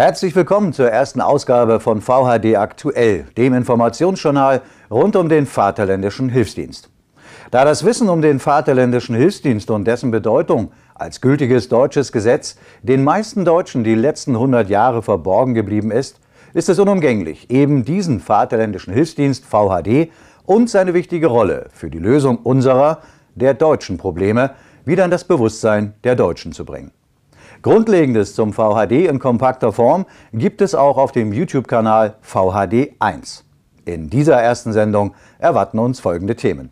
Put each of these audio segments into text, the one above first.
Herzlich willkommen zur ersten Ausgabe von VHD Aktuell, dem Informationsjournal rund um den Vaterländischen Hilfsdienst. Da das Wissen um den Vaterländischen Hilfsdienst und dessen Bedeutung als gültiges deutsches Gesetz den meisten Deutschen die letzten 100 Jahre verborgen geblieben ist, ist es unumgänglich, eben diesen Vaterländischen Hilfsdienst VHD und seine wichtige Rolle für die Lösung unserer, der deutschen Probleme, wieder in das Bewusstsein der Deutschen zu bringen. Grundlegendes zum VHD in kompakter Form gibt es auch auf dem YouTube-Kanal VHD 1. In dieser ersten Sendung erwarten uns folgende Themen.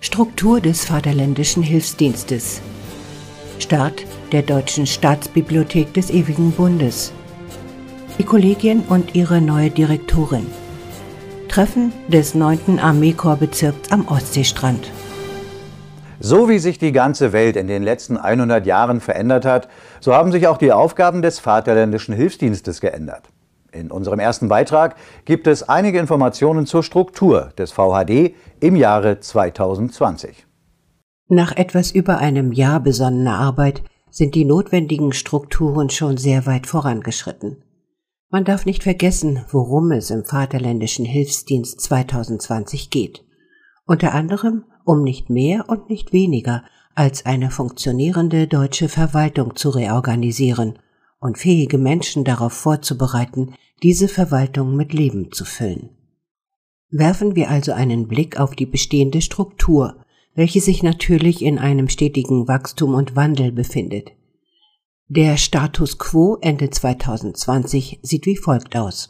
Struktur des Vaterländischen Hilfsdienstes. Start der Deutschen Staatsbibliothek des Ewigen Bundes. Die Kollegien und ihre neue Direktorin. Treffen des 9. Armeekorpsbezirks am Ostseestrand. So wie sich die ganze Welt in den letzten 100 Jahren verändert hat, so haben sich auch die Aufgaben des Vaterländischen Hilfsdienstes geändert. In unserem ersten Beitrag gibt es einige Informationen zur Struktur des VHD im Jahre 2020. Nach etwas über einem Jahr besonnener Arbeit sind die notwendigen Strukturen schon sehr weit vorangeschritten. Man darf nicht vergessen, worum es im Vaterländischen Hilfsdienst 2020 geht. Unter anderem um nicht mehr und nicht weniger als eine funktionierende deutsche Verwaltung zu reorganisieren und fähige Menschen darauf vorzubereiten, diese Verwaltung mit Leben zu füllen. Werfen wir also einen Blick auf die bestehende Struktur, welche sich natürlich in einem stetigen Wachstum und Wandel befindet. Der Status quo Ende 2020 sieht wie folgt aus.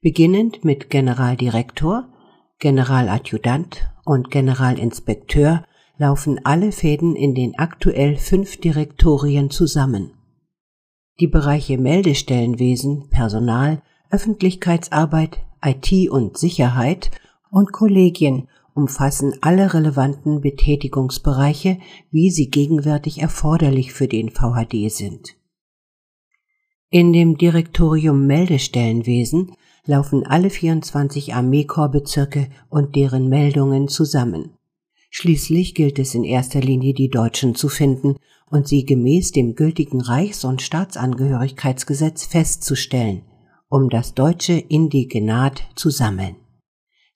Beginnend mit Generaldirektor, Generaladjutant und Generalinspekteur laufen alle Fäden in den aktuell fünf Direktorien zusammen. Die Bereiche Meldestellenwesen, Personal, Öffentlichkeitsarbeit, IT und Sicherheit und Kollegien umfassen alle relevanten Betätigungsbereiche, wie sie gegenwärtig erforderlich für den VHD sind. In dem Direktorium Meldestellenwesen laufen alle 24 Armeekorpsbezirke und deren Meldungen zusammen. Schließlich gilt es in erster Linie die Deutschen zu finden und sie gemäß dem gültigen Reichs- und Staatsangehörigkeitsgesetz festzustellen, um das deutsche Indigenat zu sammeln.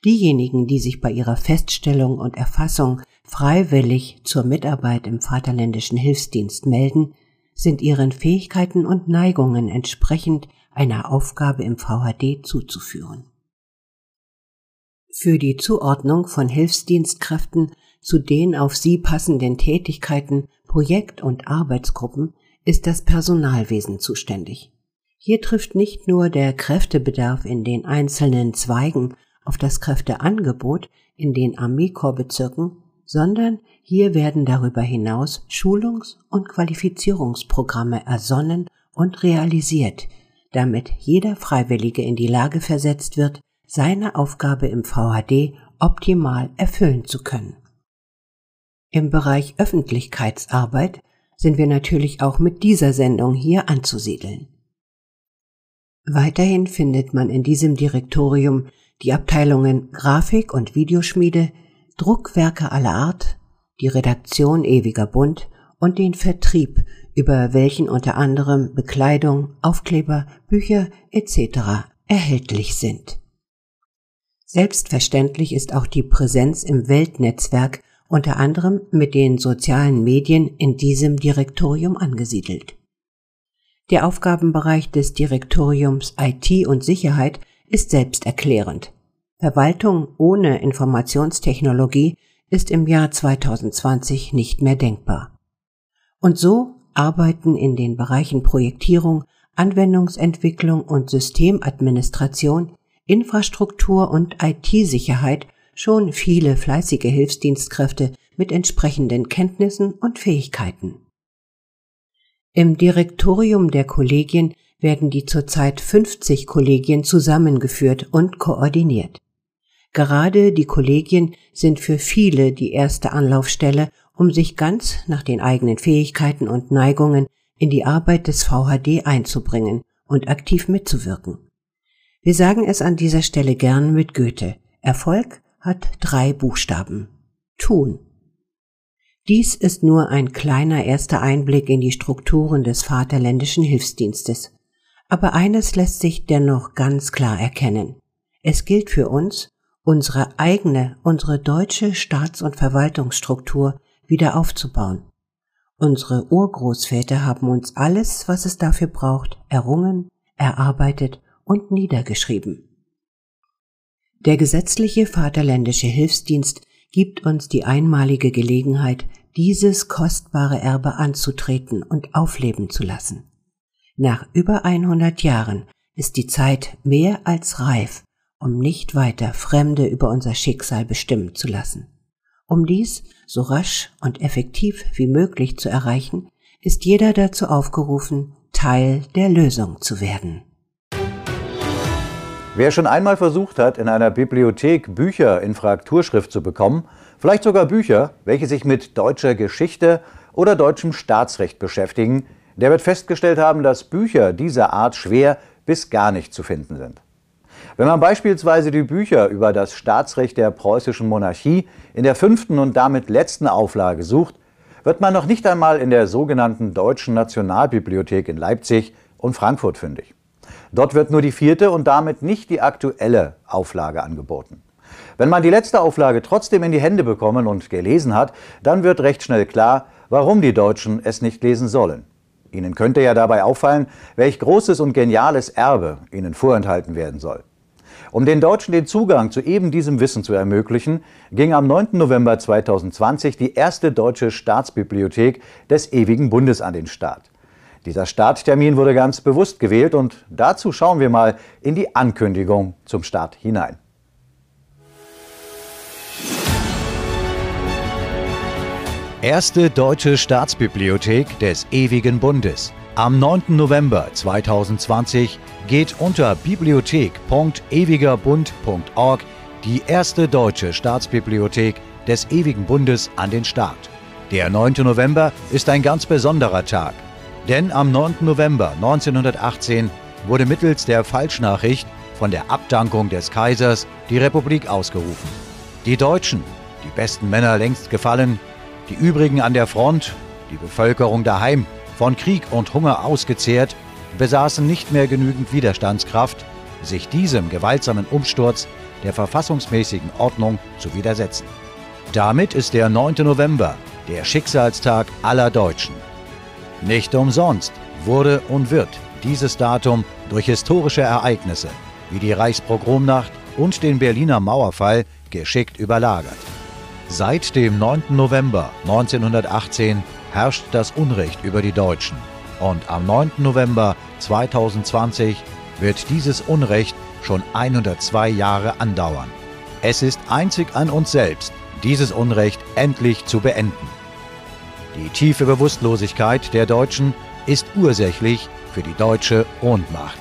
Diejenigen, die sich bei ihrer Feststellung und Erfassung freiwillig zur Mitarbeit im Vaterländischen Hilfsdienst melden, sind ihren Fähigkeiten und Neigungen entsprechend einer Aufgabe im VHD zuzuführen. Für die Zuordnung von Hilfsdienstkräften zu den auf sie passenden Tätigkeiten, Projekt- und Arbeitsgruppen ist das Personalwesen zuständig. Hier trifft nicht nur der Kräftebedarf in den einzelnen Zweigen auf das Kräfteangebot in den Armeekorpsbezirken, sondern hier werden darüber hinaus Schulungs- und Qualifizierungsprogramme ersonnen und realisiert, damit jeder Freiwillige in die Lage versetzt wird, seine Aufgabe im VHD optimal erfüllen zu können. Im Bereich Öffentlichkeitsarbeit sind wir natürlich auch mit dieser Sendung hier anzusiedeln. Weiterhin findet man in diesem Direktorium die Abteilungen Grafik und Videoschmiede, Druckwerke aller Art, die Redaktion Ewiger Bund und den Vertrieb über welchen unter anderem Bekleidung, Aufkleber, Bücher etc. erhältlich sind. Selbstverständlich ist auch die Präsenz im Weltnetzwerk unter anderem mit den sozialen Medien in diesem Direktorium angesiedelt. Der Aufgabenbereich des Direktoriums IT und Sicherheit ist selbsterklärend. Verwaltung ohne Informationstechnologie ist im Jahr 2020 nicht mehr denkbar. Und so arbeiten in den Bereichen Projektierung, Anwendungsentwicklung und Systemadministration, Infrastruktur und IT-Sicherheit schon viele fleißige Hilfsdienstkräfte mit entsprechenden Kenntnissen und Fähigkeiten. Im Direktorium der Kollegien werden die zurzeit 50 Kollegien zusammengeführt und koordiniert. Gerade die Kollegien sind für viele die erste Anlaufstelle um sich ganz nach den eigenen Fähigkeiten und Neigungen in die Arbeit des VHD einzubringen und aktiv mitzuwirken. Wir sagen es an dieser Stelle gern mit Goethe. Erfolg hat drei Buchstaben. Tun. Dies ist nur ein kleiner erster Einblick in die Strukturen des Vaterländischen Hilfsdienstes. Aber eines lässt sich dennoch ganz klar erkennen. Es gilt für uns, unsere eigene, unsere deutsche Staats- und Verwaltungsstruktur wieder aufzubauen. Unsere Urgroßväter haben uns alles, was es dafür braucht, errungen, erarbeitet und niedergeschrieben. Der gesetzliche Vaterländische Hilfsdienst gibt uns die einmalige Gelegenheit, dieses kostbare Erbe anzutreten und aufleben zu lassen. Nach über 100 Jahren ist die Zeit mehr als reif, um nicht weiter Fremde über unser Schicksal bestimmen zu lassen. Um dies so rasch und effektiv wie möglich zu erreichen, ist jeder dazu aufgerufen, Teil der Lösung zu werden. Wer schon einmal versucht hat, in einer Bibliothek Bücher in Frakturschrift zu bekommen, vielleicht sogar Bücher, welche sich mit deutscher Geschichte oder deutschem Staatsrecht beschäftigen, der wird festgestellt haben, dass Bücher dieser Art schwer bis gar nicht zu finden sind. Wenn man beispielsweise die Bücher über das Staatsrecht der preußischen Monarchie in der fünften und damit letzten Auflage sucht, wird man noch nicht einmal in der sogenannten Deutschen Nationalbibliothek in Leipzig und Frankfurt fündig. Dort wird nur die vierte und damit nicht die aktuelle Auflage angeboten. Wenn man die letzte Auflage trotzdem in die Hände bekommen und gelesen hat, dann wird recht schnell klar, warum die Deutschen es nicht lesen sollen. Ihnen könnte ja dabei auffallen, welch großes und geniales Erbe ihnen vorenthalten werden soll. Um den Deutschen den Zugang zu eben diesem Wissen zu ermöglichen, ging am 9. November 2020 die erste deutsche Staatsbibliothek des Ewigen Bundes an den Start. Dieser Starttermin wurde ganz bewusst gewählt und dazu schauen wir mal in die Ankündigung zum Start hinein. Erste deutsche Staatsbibliothek des Ewigen Bundes. Am 9. November 2020 geht unter bibliothek.ewigerbund.org die erste deutsche Staatsbibliothek des Ewigen Bundes an den Start. Der 9. November ist ein ganz besonderer Tag, denn am 9. November 1918 wurde mittels der Falschnachricht von der Abdankung des Kaisers die Republik ausgerufen. Die Deutschen, die besten Männer längst gefallen, die übrigen an der Front, die Bevölkerung daheim, von Krieg und Hunger ausgezehrt, besaßen nicht mehr genügend Widerstandskraft, sich diesem gewaltsamen Umsturz der verfassungsmäßigen Ordnung zu widersetzen. Damit ist der 9. November der Schicksalstag aller Deutschen. Nicht umsonst wurde und wird dieses Datum durch historische Ereignisse wie die Reichspogromnacht und den Berliner Mauerfall geschickt überlagert. Seit dem 9. November 1918 herrscht das Unrecht über die Deutschen. Und am 9. November 2020 wird dieses Unrecht schon 102 Jahre andauern. Es ist einzig an uns selbst, dieses Unrecht endlich zu beenden. Die tiefe Bewusstlosigkeit der Deutschen ist ursächlich für die deutsche Ohnmacht.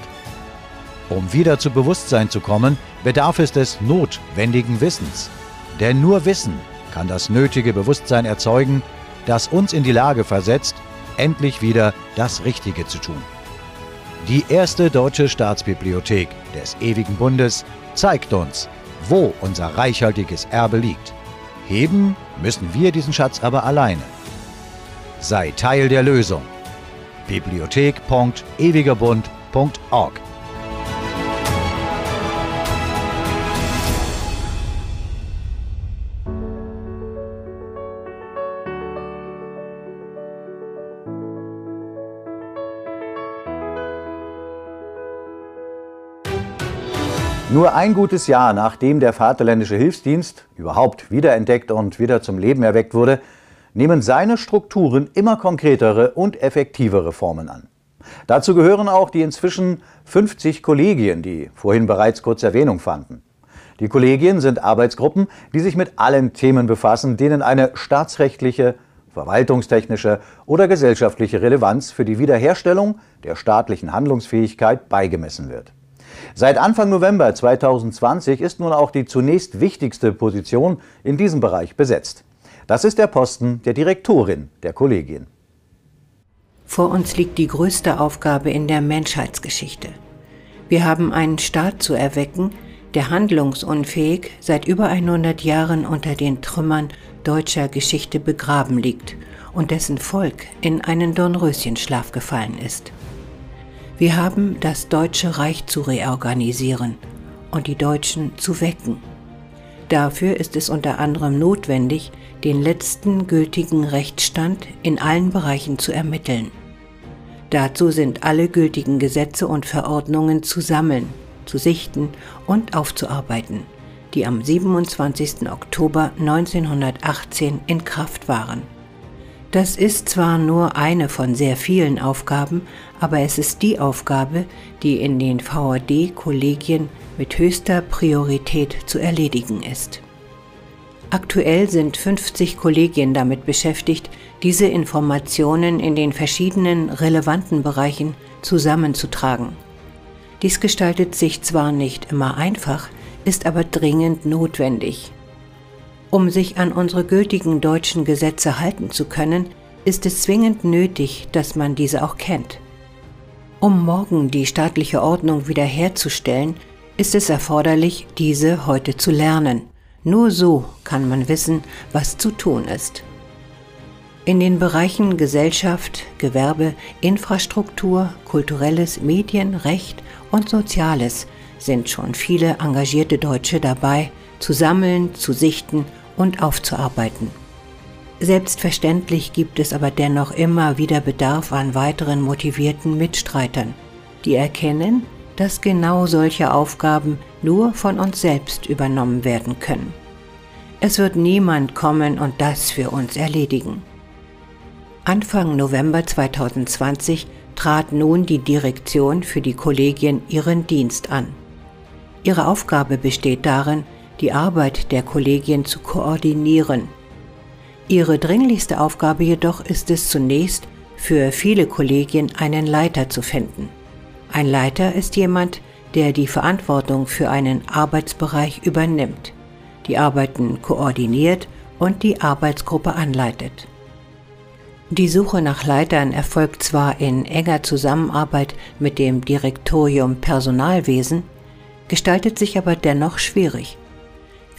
Um wieder zu Bewusstsein zu kommen, bedarf es des notwendigen Wissens. Denn nur Wissen kann das nötige Bewusstsein erzeugen, das uns in die Lage versetzt, endlich wieder das Richtige zu tun. Die erste deutsche Staatsbibliothek des Ewigen Bundes zeigt uns, wo unser reichhaltiges Erbe liegt. Heben müssen wir diesen Schatz aber alleine. Sei Teil der Lösung. Bibliothek.ewigerbund.org Nur ein gutes Jahr nachdem der Vaterländische Hilfsdienst überhaupt wiederentdeckt und wieder zum Leben erweckt wurde, nehmen seine Strukturen immer konkretere und effektivere Formen an. Dazu gehören auch die inzwischen 50 Kollegien, die vorhin bereits kurz Erwähnung fanden. Die Kollegien sind Arbeitsgruppen, die sich mit allen Themen befassen, denen eine staatsrechtliche, verwaltungstechnische oder gesellschaftliche Relevanz für die Wiederherstellung der staatlichen Handlungsfähigkeit beigemessen wird. Seit Anfang November 2020 ist nun auch die zunächst wichtigste Position in diesem Bereich besetzt. Das ist der Posten der Direktorin der Kollegien. Vor uns liegt die größte Aufgabe in der Menschheitsgeschichte. Wir haben einen Staat zu erwecken, der handlungsunfähig seit über 100 Jahren unter den Trümmern deutscher Geschichte begraben liegt und dessen Volk in einen Dornröschenschlaf gefallen ist. Wir haben das Deutsche Reich zu reorganisieren und die Deutschen zu wecken. Dafür ist es unter anderem notwendig, den letzten gültigen Rechtsstand in allen Bereichen zu ermitteln. Dazu sind alle gültigen Gesetze und Verordnungen zu sammeln, zu sichten und aufzuarbeiten, die am 27. Oktober 1918 in Kraft waren. Das ist zwar nur eine von sehr vielen Aufgaben, aber es ist die Aufgabe, die in den VAD-Kollegien mit höchster Priorität zu erledigen ist. Aktuell sind 50 Kollegien damit beschäftigt, diese Informationen in den verschiedenen relevanten Bereichen zusammenzutragen. Dies gestaltet sich zwar nicht immer einfach, ist aber dringend notwendig. Um sich an unsere gültigen deutschen Gesetze halten zu können, ist es zwingend nötig, dass man diese auch kennt. Um morgen die staatliche Ordnung wiederherzustellen, ist es erforderlich, diese heute zu lernen. Nur so kann man wissen, was zu tun ist. In den Bereichen Gesellschaft, Gewerbe, Infrastruktur, kulturelles, Medien, Recht und Soziales sind schon viele engagierte Deutsche dabei, zu sammeln, zu sichten und aufzuarbeiten. Selbstverständlich gibt es aber dennoch immer wieder Bedarf an weiteren motivierten Mitstreitern, die erkennen, dass genau solche Aufgaben nur von uns selbst übernommen werden können. Es wird niemand kommen und das für uns erledigen. Anfang November 2020 trat nun die Direktion für die Kollegien ihren Dienst an. Ihre Aufgabe besteht darin, die Arbeit der Kollegien zu koordinieren. Ihre dringlichste Aufgabe jedoch ist es zunächst, für viele Kollegien einen Leiter zu finden. Ein Leiter ist jemand, der die Verantwortung für einen Arbeitsbereich übernimmt, die Arbeiten koordiniert und die Arbeitsgruppe anleitet. Die Suche nach Leitern erfolgt zwar in enger Zusammenarbeit mit dem Direktorium Personalwesen, gestaltet sich aber dennoch schwierig.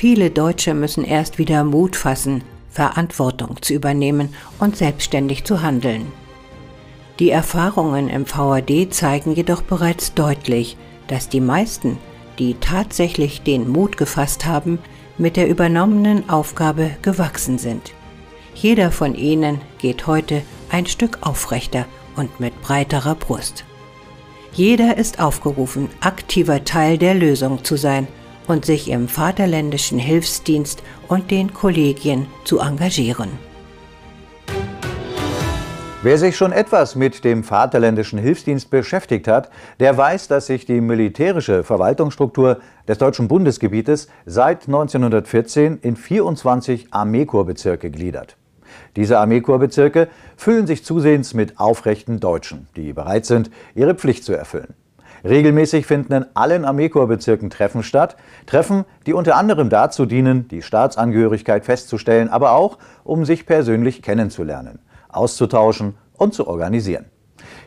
Viele Deutsche müssen erst wieder Mut fassen, Verantwortung zu übernehmen und selbstständig zu handeln. Die Erfahrungen im VAD zeigen jedoch bereits deutlich, dass die meisten, die tatsächlich den Mut gefasst haben, mit der übernommenen Aufgabe gewachsen sind. Jeder von ihnen geht heute ein Stück aufrechter und mit breiterer Brust. Jeder ist aufgerufen, aktiver Teil der Lösung zu sein und sich im Vaterländischen Hilfsdienst und den Kollegien zu engagieren. Wer sich schon etwas mit dem Vaterländischen Hilfsdienst beschäftigt hat, der weiß, dass sich die militärische Verwaltungsstruktur des deutschen Bundesgebietes seit 1914 in 24 Armeekorpsbezirke gliedert. Diese Armeekorpsbezirke füllen sich zusehends mit aufrechten Deutschen, die bereit sind, ihre Pflicht zu erfüllen. Regelmäßig finden in allen Armeekorpsbezirken Treffen statt. Treffen, die unter anderem dazu dienen, die Staatsangehörigkeit festzustellen, aber auch, um sich persönlich kennenzulernen, auszutauschen und zu organisieren.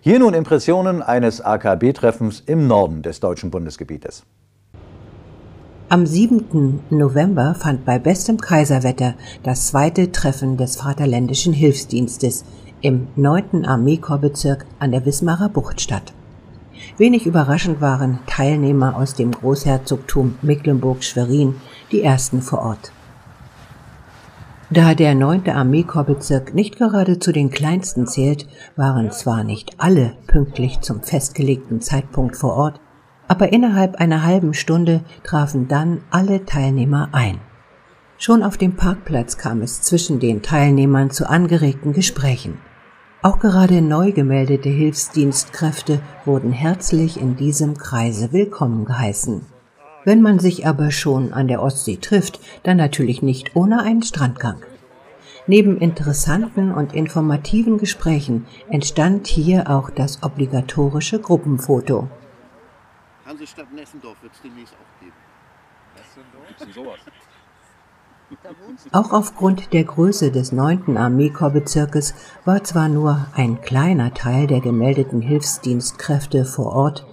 Hier nun Impressionen eines AKB-Treffens im Norden des deutschen Bundesgebietes. Am 7. November fand bei bestem Kaiserwetter das zweite Treffen des Vaterländischen Hilfsdienstes im 9. Armeekorpsbezirk an der Wismarer Bucht statt. Wenig überraschend waren Teilnehmer aus dem Großherzogtum Mecklenburg-Schwerin die ersten vor Ort. Da der 9. Armeekorpsbezirk nicht gerade zu den kleinsten zählt, waren zwar nicht alle pünktlich zum festgelegten Zeitpunkt vor Ort, aber innerhalb einer halben Stunde trafen dann alle Teilnehmer ein. Schon auf dem Parkplatz kam es zwischen den Teilnehmern zu angeregten Gesprächen. Auch gerade neu gemeldete Hilfsdienstkräfte wurden herzlich in diesem Kreise willkommen geheißen. Wenn man sich aber schon an der Ostsee trifft, dann natürlich nicht ohne einen Strandgang. Neben interessanten und informativen Gesprächen entstand hier auch das obligatorische Gruppenfoto. Hansestadt Nessendorf wird es demnächst auch geben. Nessendorf? sowas? Auch aufgrund der Größe des 9. Armeekorpsbezirkes war zwar nur ein kleiner Teil der gemeldeten Hilfsdienstkräfte vor Ort,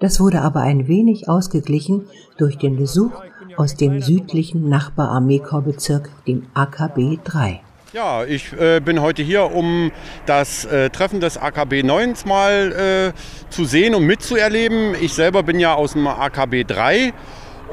das wurde aber ein wenig ausgeglichen durch den Besuch aus dem südlichen Nachbararmeekorpsbezirk, dem AKB 3. Ja, ich äh, bin heute hier, um das äh, Treffen des AKB 9 mal äh, zu sehen und mitzuerleben. Ich selber bin ja aus dem AKB 3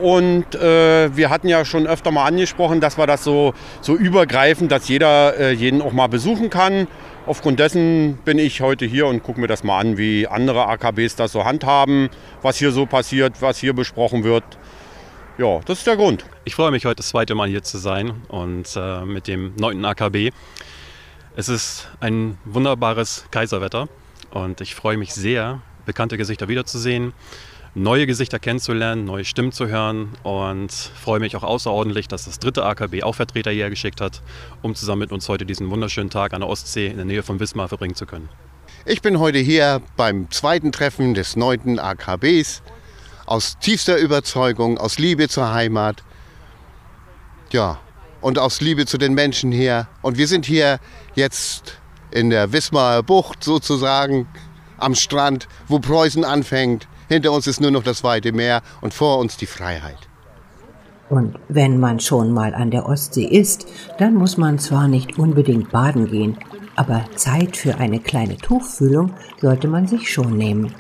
und äh, wir hatten ja schon öfter mal angesprochen, dass wir das so, so übergreifend, dass jeder äh, jeden auch mal besuchen kann. Aufgrund dessen bin ich heute hier und gucke mir das mal an, wie andere AKBs das so handhaben, was hier so passiert, was hier besprochen wird ja, das ist der Grund. Ich freue mich heute das zweite Mal hier zu sein und äh, mit dem 9. AKB. Es ist ein wunderbares Kaiserwetter und ich freue mich sehr, bekannte Gesichter wiederzusehen, neue Gesichter kennenzulernen, neue Stimmen zu hören und freue mich auch außerordentlich, dass das dritte AKB auch Vertreter hierher geschickt hat, um zusammen mit uns heute diesen wunderschönen Tag an der Ostsee in der Nähe von Wismar verbringen zu können. Ich bin heute hier beim zweiten Treffen des 9. AKBs aus tiefster Überzeugung, aus Liebe zur Heimat. Ja, und aus Liebe zu den Menschen hier. Und wir sind hier jetzt in der Wismarer Bucht sozusagen am Strand, wo Preußen anfängt. Hinter uns ist nur noch das weite Meer und vor uns die Freiheit. Und wenn man schon mal an der Ostsee ist, dann muss man zwar nicht unbedingt baden gehen, aber Zeit für eine kleine Tuchfühlung sollte man sich schon nehmen.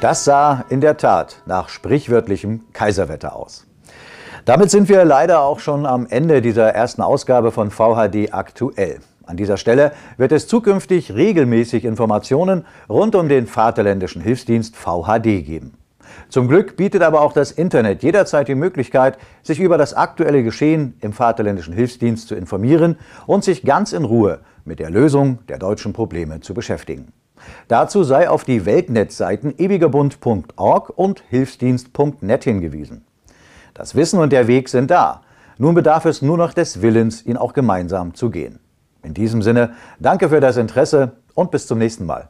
Das sah in der Tat nach sprichwörtlichem Kaiserwetter aus. Damit sind wir leider auch schon am Ende dieser ersten Ausgabe von VHD aktuell. An dieser Stelle wird es zukünftig regelmäßig Informationen rund um den Vaterländischen Hilfsdienst VHD geben. Zum Glück bietet aber auch das Internet jederzeit die Möglichkeit, sich über das aktuelle Geschehen im Vaterländischen Hilfsdienst zu informieren und sich ganz in Ruhe mit der Lösung der deutschen Probleme zu beschäftigen. Dazu sei auf die Weltnetzseiten ewigerbund.org und hilfsdienst.net hingewiesen. Das Wissen und der Weg sind da. Nun bedarf es nur noch des Willens, ihn auch gemeinsam zu gehen. In diesem Sinne, danke für das Interesse und bis zum nächsten Mal.